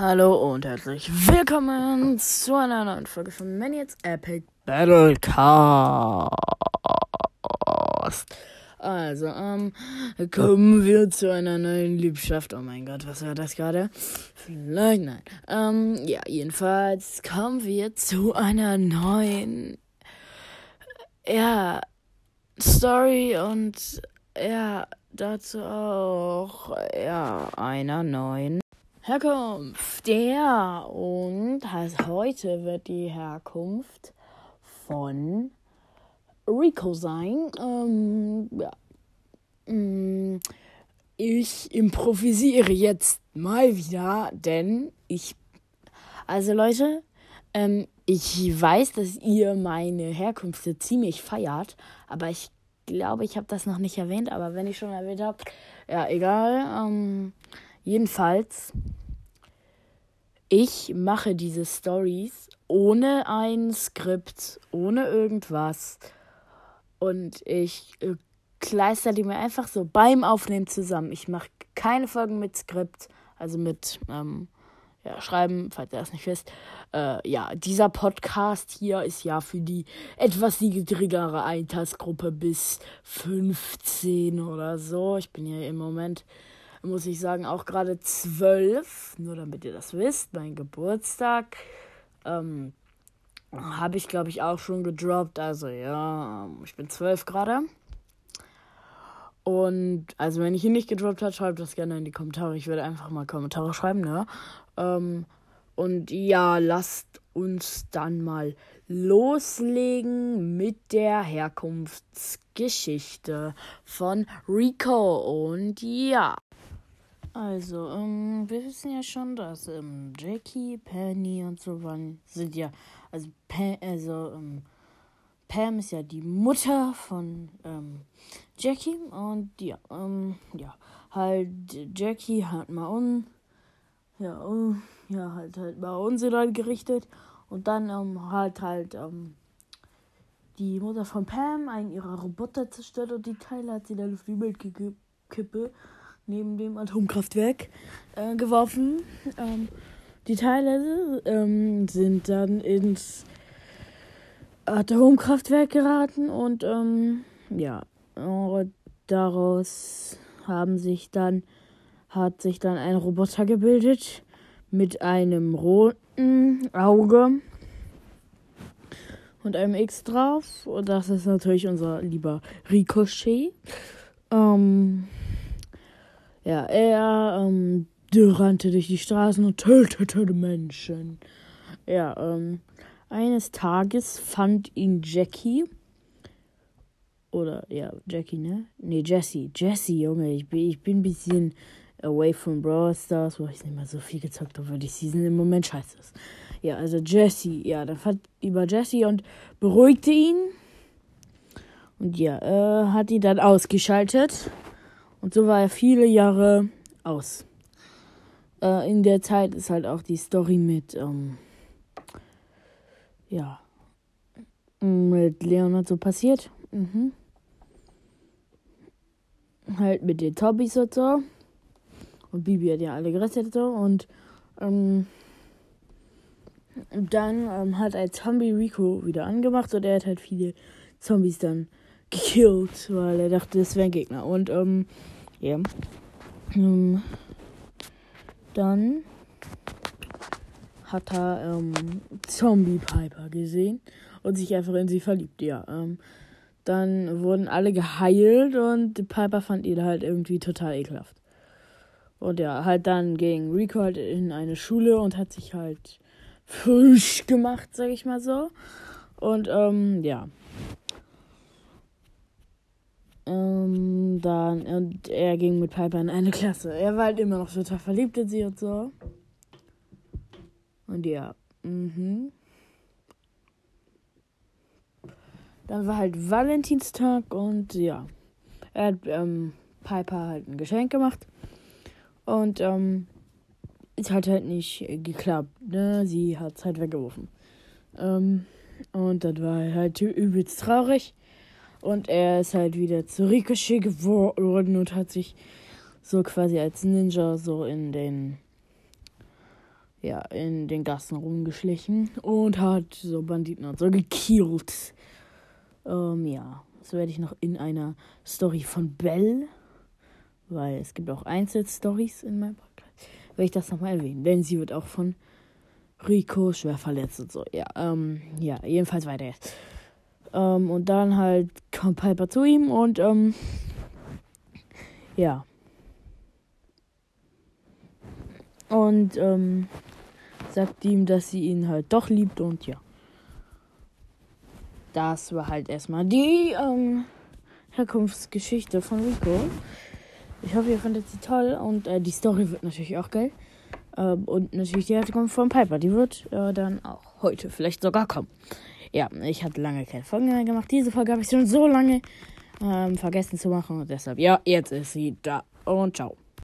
Hallo und herzlich willkommen zu einer neuen Folge von Maniacs Epic Battle Cast. Also, ähm, kommen wir zu einer neuen Liebschaft. Oh mein Gott, was war das gerade? Vielleicht nein. Ähm, ja, jedenfalls kommen wir zu einer neuen, ja, Story und ja, dazu auch, ja, einer neuen Herkunft. Ja, und also heute wird die Herkunft von Rico sein. Ähm, ja. Mm, ich improvisiere jetzt mal wieder, denn ich. Also Leute, ähm, ich weiß, dass ihr meine Herkünfte ziemlich feiert, aber ich glaube, ich habe das noch nicht erwähnt. Aber wenn ich schon erwähnt habe, ja, egal. Ähm, jedenfalls, ich mache diese Stories ohne ein Skript, ohne irgendwas. Und ich äh, kleister die mir einfach so beim Aufnehmen zusammen. Ich mache keine Folgen mit Skript, also mit ähm, ja, schreiben, falls ihr das nicht wisst. Äh, ja, dieser Podcast hier ist ja für die etwas niedrigere Altersgruppe bis 15 oder so. Ich bin ja im Moment muss ich sagen, auch gerade zwölf, nur damit ihr das wisst, mein Geburtstag. Ähm, habe ich, glaube ich, auch schon gedroppt. Also ja, ich bin zwölf gerade. Und also wenn ich ihn nicht gedroppt habe, schreibt das gerne in die Kommentare. Ich würde einfach mal Kommentare schreiben, ne? Ähm, und ja, lasst uns dann mal loslegen mit der Herkunftsgeschichte von Rico. Und ja. Also, ähm, wir wissen ja schon, dass ähm, Jackie, Penny und so waren, sind ja, also, Pam, also ähm, Pam ist ja die Mutter von ähm, Jackie und ja, ähm, ja, halt Jackie hat mal un, ja, un, ja, halt halt mal Unsinn gerichtet und dann ähm, hat halt die Mutter von Pam einen ihrer Roboter zerstört und die Teile hat sie dann auf die Müllkippe neben dem Atomkraftwerk äh, geworfen. Ähm, die Teile ähm, sind dann ins Atomkraftwerk geraten und ähm, ja, daraus haben sich dann hat sich dann ein Roboter gebildet mit einem roten Auge und einem X drauf. Und das ist natürlich unser lieber Ricochet. Ähm, ja, er ähm, rannte durch die Straßen und tötete Menschen. Ja, ähm, eines Tages fand ihn Jackie. Oder, ja, Jackie, ne? Ne, Jesse. Jesse, Junge, ich bin, ich bin ein bisschen away from Brawl Stars, wo ich nicht mehr so viel gezockt habe, weil die Season im Moment scheiße ist. Ja, also Jesse, ja, dann fand über Jesse und beruhigte ihn. Und ja, äh, hat ihn dann ausgeschaltet. Und so war er viele Jahre aus. Äh, in der Zeit ist halt auch die Story mit, ähm, ja, mit Leonard so passiert. Mhm. Halt mit den Tobbys und so. Und Bibi hat ja alle gerettet so. Und ähm, dann ähm, hat ein Zombie Rico wieder angemacht und er hat halt viele Zombies dann gekillt, weil er dachte, das wären Gegner. Und, ähm, ja. Ähm, dann hat er ähm, Zombie Piper gesehen und sich einfach in sie verliebt, ja. Ähm, dann wurden alle geheilt und Piper fand ihn halt irgendwie total ekelhaft. Und ja, halt dann ging Rico halt in eine Schule und hat sich halt frisch gemacht, sag ich mal so. Und ähm, ja. Ähm, dann, und er ging mit Piper in eine Klasse. Er war halt immer noch total verliebt in sie und so. Und ja, mhm. Dann war halt Valentinstag und ja, er hat ähm, Piper halt ein Geschenk gemacht. Und ähm, es hat halt nicht geklappt. Ne? Sie hat es halt weggeworfen. Ähm, und das war halt übelst traurig. Und er ist halt wieder zu Ricochet geworden und hat sich so quasi als Ninja so in den ja, in den Gassen rumgeschlichen und hat so Banditen und so gekillt. Ähm, ja, das werde ich noch in einer Story von Bell, weil es gibt auch Einzelstories in meinem Podcast, werde ich das nochmal erwähnen, denn sie wird auch von Rico schwer verletzt und so. Ja, ähm, ja, jedenfalls weiter jetzt. Ähm, und dann halt kommt Piper zu ihm und, ähm, ja. Und, ähm, sagt ihm, dass sie ihn halt doch liebt und ja. Das war halt erstmal die ähm, Herkunftsgeschichte von Rico. Ich hoffe, ihr findet sie toll und äh, die Story wird natürlich auch geil. Ähm, und natürlich die Herkunft von Piper, die wird äh, dann auch heute vielleicht sogar kommen. Ja, ich hatte lange keine Folgen mehr gemacht. Diese Folge habe ich schon so lange ähm, vergessen zu machen und deshalb, ja, jetzt ist sie da und ciao.